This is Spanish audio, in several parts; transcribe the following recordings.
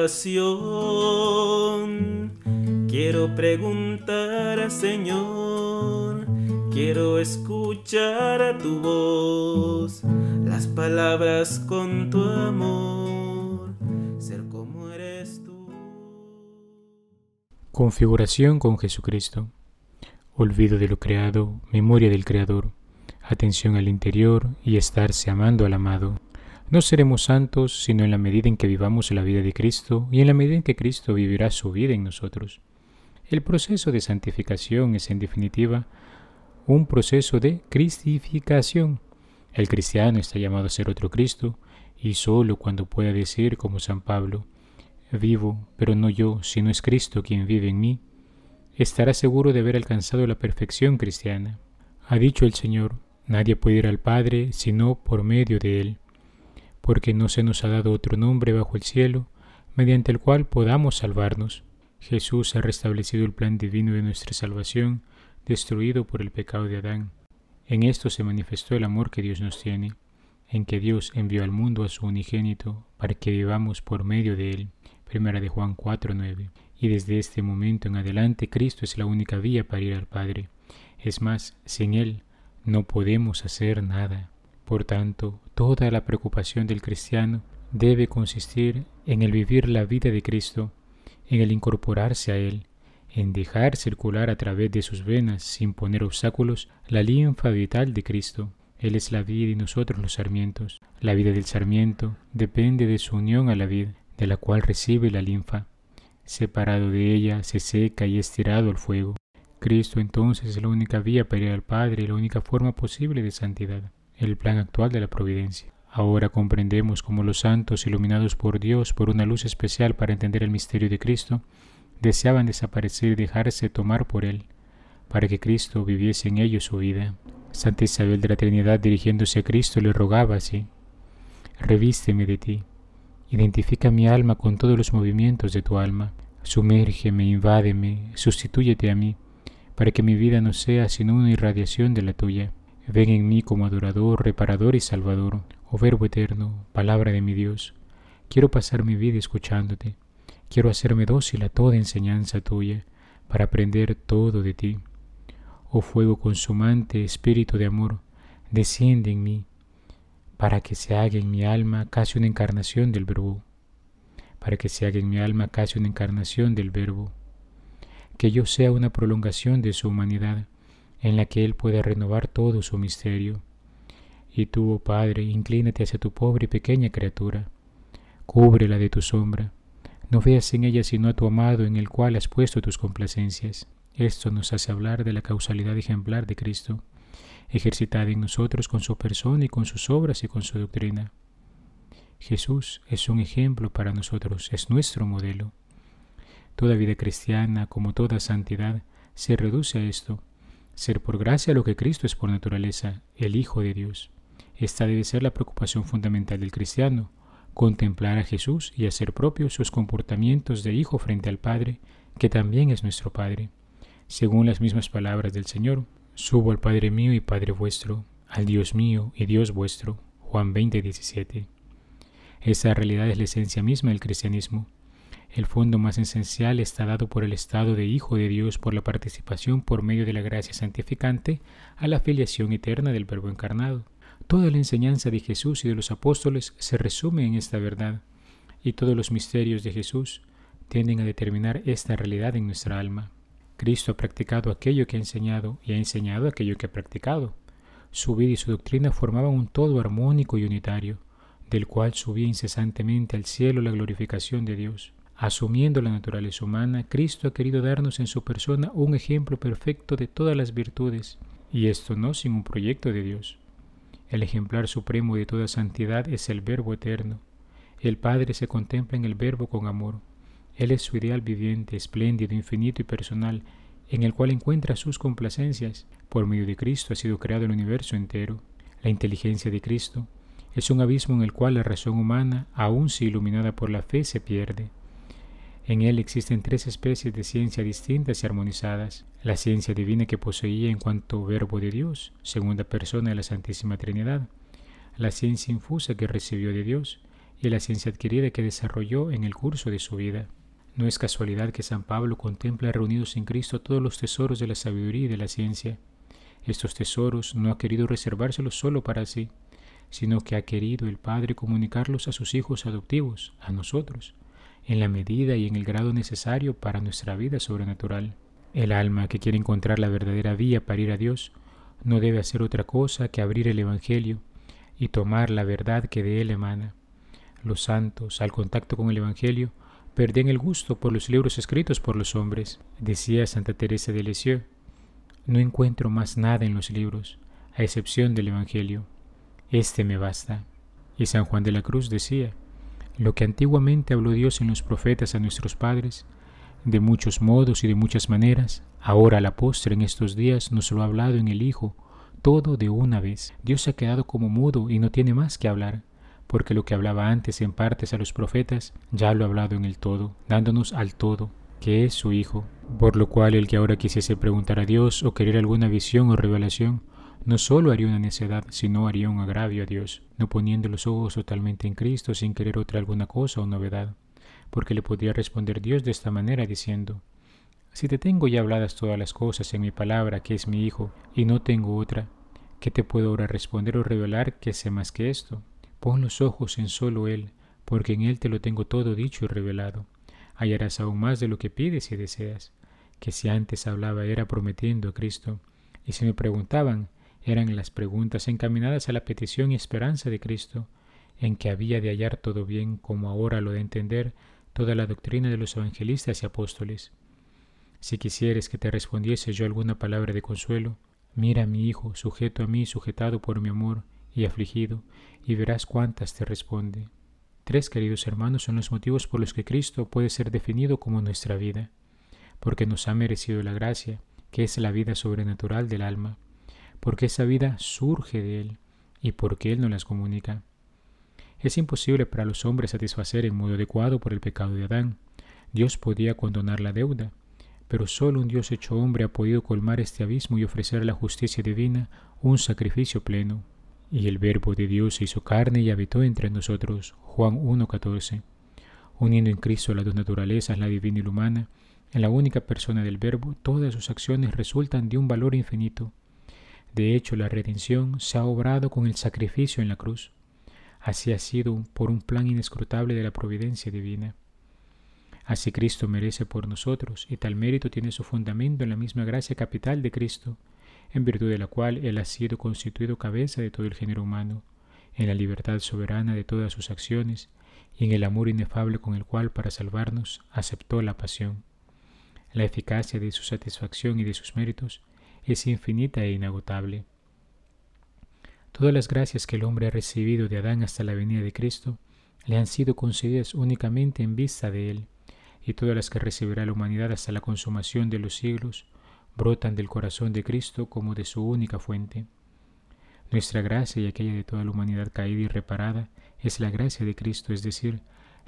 oración. Quiero preguntar, Señor, quiero escuchar a tu voz, las palabras con tu amor, ser como eres tú. Configuración con Jesucristo. Olvido de lo creado, memoria del Creador, atención al interior y estarse amando al amado. No seremos santos sino en la medida en que vivamos la vida de Cristo y en la medida en que Cristo vivirá su vida en nosotros. El proceso de santificación es en definitiva un proceso de cristificación. El cristiano está llamado a ser otro Cristo y solo cuando pueda decir como San Pablo, vivo, pero no yo, sino es Cristo quien vive en mí, estará seguro de haber alcanzado la perfección cristiana. Ha dicho el Señor, nadie puede ir al Padre sino por medio de Él porque no se nos ha dado otro nombre bajo el cielo, mediante el cual podamos salvarnos. Jesús ha restablecido el plan divino de nuestra salvación, destruido por el pecado de Adán. En esto se manifestó el amor que Dios nos tiene, en que Dios envió al mundo a su unigénito para que vivamos por medio de él. Primera de Juan 4:9. Y desde este momento en adelante Cristo es la única vía para ir al Padre. Es más, sin él no podemos hacer nada. Por tanto, toda la preocupación del cristiano debe consistir en el vivir la vida de Cristo, en el incorporarse a Él, en dejar circular a través de sus venas, sin poner obstáculos, la linfa vital de Cristo. Él es la vida y nosotros los sarmientos. La vida del sarmiento depende de su unión a la vid, de la cual recibe la linfa. Separado de ella, se seca y es tirado al fuego. Cristo entonces es la única vía para ir al Padre y la única forma posible de santidad el plan actual de la providencia. Ahora comprendemos cómo los santos, iluminados por Dios por una luz especial para entender el misterio de Cristo, deseaban desaparecer y dejarse tomar por Él, para que Cristo viviese en ellos su vida. Santa Isabel de la Trinidad dirigiéndose a Cristo le rogaba así, Revísteme de ti, identifica mi alma con todos los movimientos de tu alma, sumérgeme, invádeme, sustitúyete a mí, para que mi vida no sea sino una irradiación de la tuya. Ven en mí como adorador, reparador y salvador, oh Verbo eterno, palabra de mi Dios. Quiero pasar mi vida escuchándote. Quiero hacerme dócil a toda enseñanza tuya, para aprender todo de ti. Oh fuego consumante, espíritu de amor, desciende en mí, para que se haga en mi alma casi una encarnación del Verbo, para que se haga en mi alma casi una encarnación del Verbo, que yo sea una prolongación de su humanidad, en la que Él puede renovar todo su misterio. Y tú, oh Padre, inclínate hacia tu pobre y pequeña criatura, cúbrela de tu sombra, no veas en ella sino a tu amado en el cual has puesto tus complacencias. Esto nos hace hablar de la causalidad ejemplar de Cristo, ejercitada en nosotros con su persona y con sus obras y con su doctrina. Jesús es un ejemplo para nosotros, es nuestro modelo. Toda vida cristiana, como toda santidad, se reduce a esto, ser por gracia lo que Cristo es por naturaleza, el Hijo de Dios. Esta debe ser la preocupación fundamental del cristiano, contemplar a Jesús y hacer propios sus comportamientos de Hijo frente al Padre, que también es nuestro Padre. Según las mismas palabras del Señor, subo al Padre mío y Padre vuestro, al Dios mío y Dios vuestro. Juan 20, 17. Esa realidad es la esencia misma del cristianismo el fondo más esencial está dado por el estado de Hijo de Dios por la participación por medio de la gracia santificante a la filiación eterna del Verbo encarnado. Toda la enseñanza de Jesús y de los apóstoles se resume en esta verdad, y todos los misterios de Jesús tienden a determinar esta realidad en nuestra alma. Cristo ha practicado aquello que ha enseñado y ha enseñado aquello que ha practicado. Su vida y su doctrina formaban un todo armónico y unitario, del cual subía incesantemente al cielo la glorificación de Dios. Asumiendo la naturaleza humana, Cristo ha querido darnos en su persona un ejemplo perfecto de todas las virtudes, y esto no sin un proyecto de Dios. El ejemplar supremo de toda santidad es el Verbo eterno. El Padre se contempla en el Verbo con amor. Él es su ideal viviente, espléndido, infinito y personal, en el cual encuentra sus complacencias. Por medio de Cristo ha sido creado el universo entero. La inteligencia de Cristo es un abismo en el cual la razón humana, aun si iluminada por la fe, se pierde. En él existen tres especies de ciencia distintas y armonizadas. La ciencia divina que poseía en cuanto verbo de Dios, segunda persona de la Santísima Trinidad. La ciencia infusa que recibió de Dios y la ciencia adquirida que desarrolló en el curso de su vida. No es casualidad que San Pablo contempla reunidos en Cristo todos los tesoros de la sabiduría y de la ciencia. Estos tesoros no ha querido reservárselos solo para sí, sino que ha querido el Padre comunicarlos a sus hijos adoptivos, a nosotros, en la medida y en el grado necesario para nuestra vida sobrenatural. El alma que quiere encontrar la verdadera vía para ir a Dios no debe hacer otra cosa que abrir el Evangelio y tomar la verdad que de él emana. Los santos, al contacto con el Evangelio, perdían el gusto por los libros escritos por los hombres. Decía Santa Teresa de Lisieux, no encuentro más nada en los libros, a excepción del Evangelio. Este me basta. Y San Juan de la Cruz decía, lo que antiguamente habló Dios en los profetas a nuestros padres, de muchos modos y de muchas maneras, ahora a la postre en estos días nos lo ha hablado en el Hijo, todo de una vez. Dios se ha quedado como mudo y no tiene más que hablar porque lo que hablaba antes en partes a los profetas, ya lo ha hablado en el todo, dándonos al todo, que es su Hijo. Por lo cual el que ahora quisiese preguntar a Dios o querer alguna visión o revelación, no solo haría una necedad, sino haría un agravio a Dios, no poniendo los ojos totalmente en Cristo sin querer otra alguna cosa o novedad, porque le podría responder Dios de esta manera diciendo, Si te tengo ya habladas todas las cosas en mi palabra, que es mi Hijo, y no tengo otra, ¿qué te puedo ahora responder o revelar que sé más que esto? Pon los ojos en solo Él, porque en Él te lo tengo todo dicho y revelado. Hallarás aún más de lo que pides y deseas, que si antes hablaba era prometiendo a Cristo, y si me preguntaban, eran las preguntas encaminadas a la petición y esperanza de Cristo, en que había de hallar todo bien, como ahora lo de entender toda la doctrina de los evangelistas y apóstoles. Si quisieres que te respondiese yo alguna palabra de consuelo, mira a mi Hijo, sujeto a mí, sujetado por mi amor, y afligido, y verás cuántas te responde. Tres queridos hermanos son los motivos por los que Cristo puede ser definido como nuestra vida, porque nos ha merecido la gracia, que es la vida sobrenatural del alma, porque esa vida surge de Él y porque Él nos las comunica. Es imposible para los hombres satisfacer en modo adecuado por el pecado de Adán. Dios podía condonar la deuda, pero solo un Dios hecho hombre ha podido colmar este abismo y ofrecer a la justicia divina un sacrificio pleno. Y el Verbo de Dios se hizo carne y habitó entre nosotros. Juan 1.14. Uniendo en Cristo las dos naturalezas, la divina y la humana, en la única persona del Verbo, todas sus acciones resultan de un valor infinito. De hecho, la redención se ha obrado con el sacrificio en la cruz. Así ha sido por un plan inescrutable de la providencia divina. Así Cristo merece por nosotros, y tal mérito tiene su fundamento en la misma gracia capital de Cristo, en virtud de la cual Él ha sido constituido cabeza de todo el género humano, en la libertad soberana de todas sus acciones y en el amor inefable con el cual para salvarnos aceptó la pasión. La eficacia de su satisfacción y de sus méritos es infinita e inagotable. Todas las gracias que el hombre ha recibido de Adán hasta la venida de Cristo le han sido concedidas únicamente en vista de Él, y todas las que recibirá la humanidad hasta la consumación de los siglos brotan del corazón de Cristo como de su única fuente. Nuestra gracia y aquella de toda la humanidad caída y reparada es la gracia de Cristo, es decir,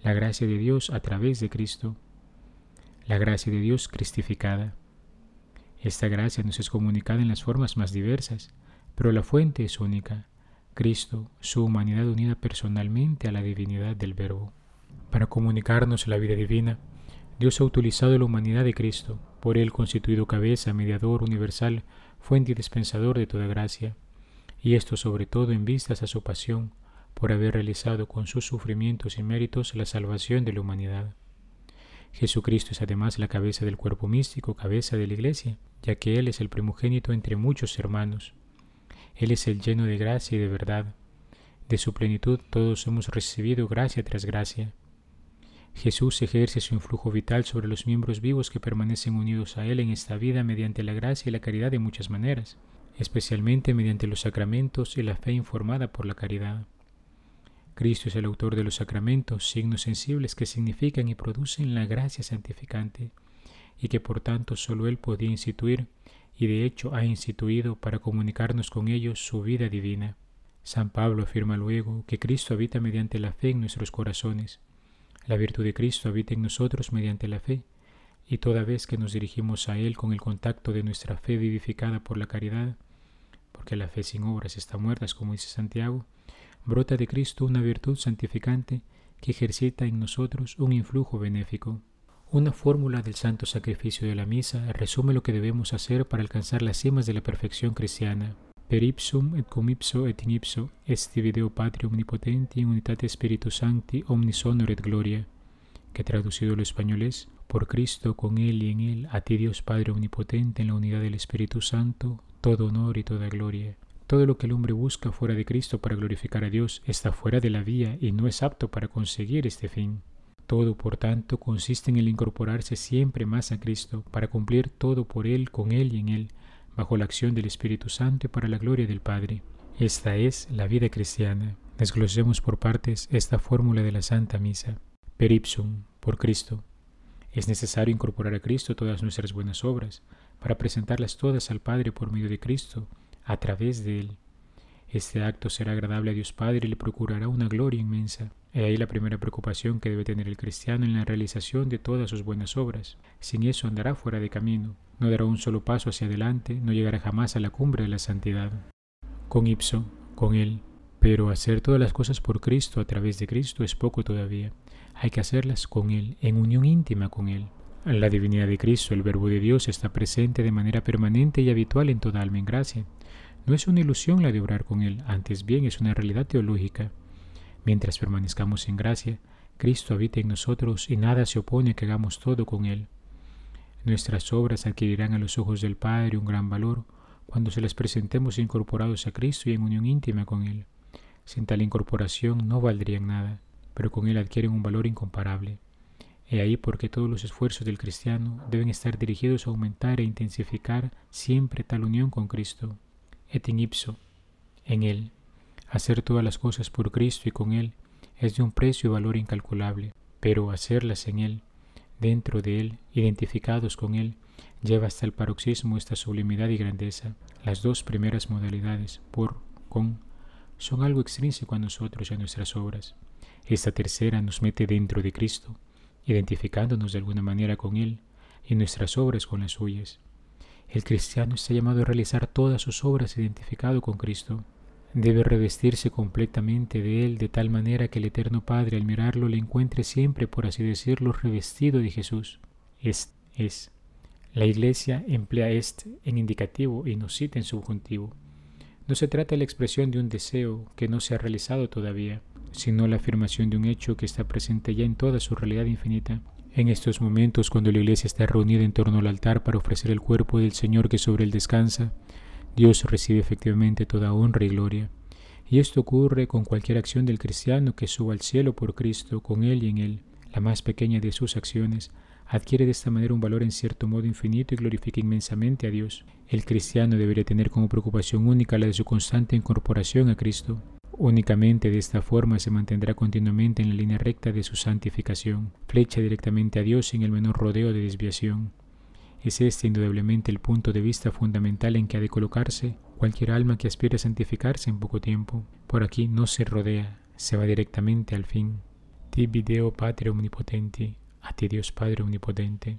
la gracia de Dios a través de Cristo, la gracia de Dios cristificada. Esta gracia nos es comunicada en las formas más diversas, pero la fuente es única, Cristo, su humanidad unida personalmente a la divinidad del Verbo. Para comunicarnos la vida divina, Dios ha utilizado la humanidad de Cristo, por él constituido cabeza, mediador universal, fuente y dispensador de toda gracia, y esto sobre todo en vistas a su pasión, por haber realizado con sus sufrimientos y méritos la salvación de la humanidad. Jesucristo es además la cabeza del cuerpo místico, cabeza de la Iglesia, ya que Él es el primogénito entre muchos hermanos. Él es el lleno de gracia y de verdad. De su plenitud todos hemos recibido gracia tras gracia. Jesús ejerce su influjo vital sobre los miembros vivos que permanecen unidos a Él en esta vida mediante la gracia y la caridad de muchas maneras, especialmente mediante los sacramentos y la fe informada por la caridad. Cristo es el autor de los sacramentos, signos sensibles que significan y producen la gracia santificante, y que por tanto sólo Él podía instituir, y de hecho ha instituido para comunicarnos con ellos su vida divina. San Pablo afirma luego que Cristo habita mediante la fe en nuestros corazones, la virtud de Cristo habita en nosotros mediante la fe, y toda vez que nos dirigimos a Él con el contacto de nuestra fe vivificada por la caridad, porque la fe sin obras está muerta, como dice Santiago, brota de Cristo una virtud santificante que ejercita en nosotros un influjo benéfico. Una fórmula del santo sacrificio de la misa resume lo que debemos hacer para alcanzar las cimas de la perfección cristiana. Per ipsum et cum ipso et in ipso est video Patri omnipotenti in unitate Spiritus Sancti omnis honor et gloria, que traducido al español es, por Cristo, con Él y en Él, a ti Dios Padre omnipotente en la unidad del Espíritu Santo, todo honor y toda gloria. Todo lo que el hombre busca fuera de Cristo para glorificar a Dios está fuera de la vía y no es apto para conseguir este fin. Todo, por tanto, consiste en el incorporarse siempre más a Cristo, para cumplir todo por Él, con Él y en Él, bajo la acción del Espíritu Santo y para la gloria del Padre. Esta es la vida cristiana. Desglosemos por partes esta fórmula de la Santa Misa. Per ipsum, por Cristo. Es necesario incorporar a Cristo todas nuestras buenas obras, para presentarlas todas al Padre por medio de Cristo, a través de Él. Este acto será agradable a Dios Padre y le procurará una gloria inmensa. He ahí la primera preocupación que debe tener el cristiano en la realización de todas sus buenas obras. Sin eso andará fuera de camino, no dará un solo paso hacia adelante, no llegará jamás a la cumbre de la santidad. Con ipso, con Él. Pero hacer todas las cosas por Cristo a través de Cristo es poco todavía. Hay que hacerlas con Él, en unión íntima con Él. La divinidad de Cristo, el Verbo de Dios, está presente de manera permanente y habitual en toda alma en gracia. No es una ilusión la de obrar con Él, antes bien es una realidad teológica. Mientras permanezcamos en gracia, Cristo habita en nosotros y nada se opone a que hagamos todo con Él. Nuestras obras adquirirán a los ojos del Padre un gran valor cuando se las presentemos incorporados a Cristo y en unión íntima con Él. Sin tal incorporación no valdrían nada, pero con Él adquieren un valor incomparable. He ahí porque todos los esfuerzos del cristiano deben estar dirigidos a aumentar e intensificar siempre tal unión con Cristo et in ipso, en Él. Hacer todas las cosas por Cristo y con Él es de un precio y valor incalculable, pero hacerlas en Él, dentro de Él, identificados con Él, lleva hasta el paroxismo esta sublimidad y grandeza. Las dos primeras modalidades, por, con, son algo extrínseco a nosotros y a nuestras obras. Esta tercera nos mete dentro de Cristo, identificándonos de alguna manera con Él y nuestras obras con las suyas. El cristiano está llamado a realizar todas sus obras identificado con Cristo. Debe revestirse completamente de Él de tal manera que el Eterno Padre al mirarlo le encuentre siempre, por así decirlo, revestido de Jesús. Es, es. La Iglesia emplea este en indicativo y no cita en subjuntivo. No se trata de la expresión de un deseo que no se ha realizado todavía, sino la afirmación de un hecho que está presente ya en toda su realidad infinita. En estos momentos, cuando la iglesia está reunida en torno al altar para ofrecer el cuerpo del Señor que sobre él descansa, Dios recibe efectivamente toda honra y gloria. Y esto ocurre con cualquier acción del cristiano que suba al cielo por Cristo, con Él y en Él. La más pequeña de sus acciones adquiere de esta manera un valor en cierto modo infinito y glorifica inmensamente a Dios. El cristiano debería tener como preocupación única la de su constante incorporación a Cristo. Únicamente de esta forma se mantendrá continuamente en la línea recta de su santificación, flecha directamente a Dios sin el menor rodeo de desviación. Es este indudablemente el punto de vista fundamental en que ha de colocarse cualquier alma que aspire a santificarse en poco tiempo. Por aquí no se rodea, se va directamente al fin. Ti video Padre Omnipotente, a ti Dios Padre Omnipotente.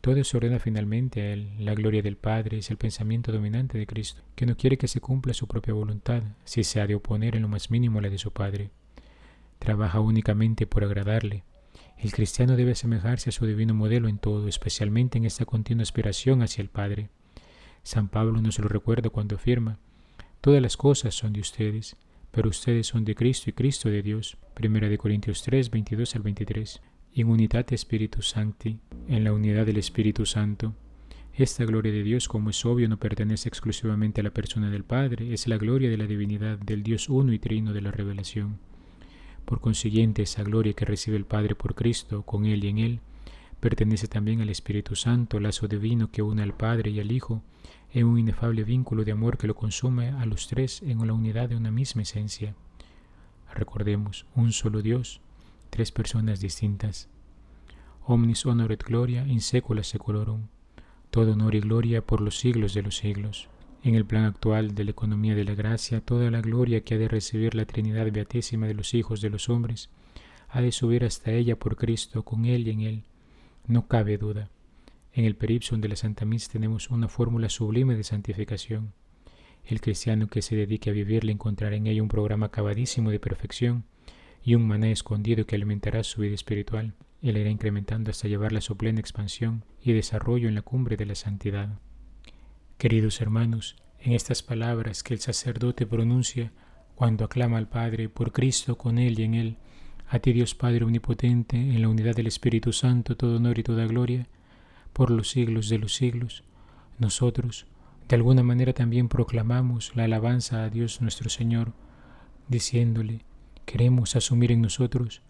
Todo se ordena finalmente a Él. La gloria del Padre es el pensamiento dominante de Cristo, que no quiere que se cumpla su propia voluntad, si se ha de oponer en lo más mínimo a la de su Padre. Trabaja únicamente por agradarle. El cristiano debe asemejarse a su divino modelo en todo, especialmente en esta continua aspiración hacia el Padre. San Pablo nos lo recuerda cuando afirma, Todas las cosas son de ustedes, pero ustedes son de Cristo y Cristo de Dios. Primera de Corintios 3, 22 al 23 in unitate Spiritus Sancti, en la unidad del Espíritu Santo. Esta gloria de Dios, como es obvio, no pertenece exclusivamente a la persona del Padre, es la gloria de la divinidad del Dios uno y trino de la revelación. Por consiguiente, esa gloria que recibe el Padre por Cristo, con Él y en Él, pertenece también al Espíritu Santo, lazo divino que une al Padre y al Hijo en un inefable vínculo de amor que lo consume a los tres en la unidad de una misma esencia. Recordemos, un solo Dios, tres personas distintas. Omnis honor et gloria in secula seculorum. Todo honor y gloria por los siglos de los siglos. En el plan actual de la economía de la gracia, toda la gloria que ha de recibir la Trinidad Beatísima de los hijos de los hombres, ha de subir hasta ella por Cristo, con Él y en Él. No cabe duda. En el peripsum de la Santa Misa tenemos una fórmula sublime de santificación. El cristiano que se dedique a vivirla encontrará en ella un programa acabadísimo de perfección y un maná escondido que alimentará su vida espiritual la irá incrementando hasta llevarla a su plena expansión y desarrollo en la cumbre de la santidad. Queridos hermanos, en estas palabras que el sacerdote pronuncia cuando aclama al Padre por Cristo con Él y en Él, a ti Dios Padre Omnipotente, en la unidad del Espíritu Santo, todo honor y toda gloria, por los siglos de los siglos, nosotros, de alguna manera también proclamamos la alabanza a Dios nuestro Señor, diciéndole, queremos asumir en nosotros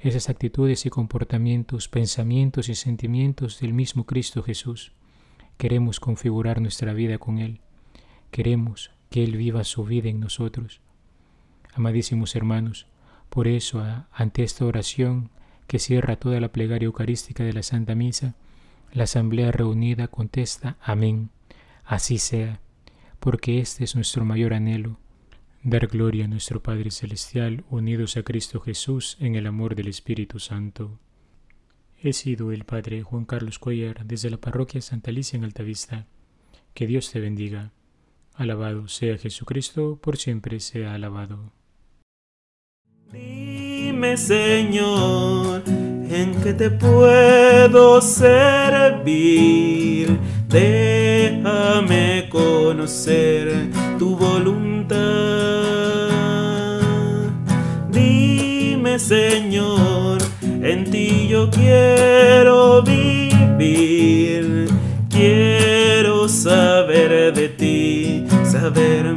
esas actitudes y comportamientos, pensamientos y sentimientos del mismo Cristo Jesús. Queremos configurar nuestra vida con Él. Queremos que Él viva su vida en nosotros. Amadísimos hermanos, por eso, ante esta oración que cierra toda la plegaria eucarística de la Santa Misa, la Asamblea reunida contesta Amén. Así sea, porque este es nuestro mayor anhelo, dar gloria a nuestro Padre Celestial unidos a Cristo Jesús en el amor del Espíritu Santo. He sido el Padre Juan Carlos Cuellar desde la parroquia Santa Alicia en Altavista. Que Dios te bendiga. Alabado sea Jesucristo, por siempre sea alabado. Dime, Señor, en qué te puedo servir. Déjame conocer tu voluntad. Señor, en ti yo quiero vivir. Quiero saber de ti, saber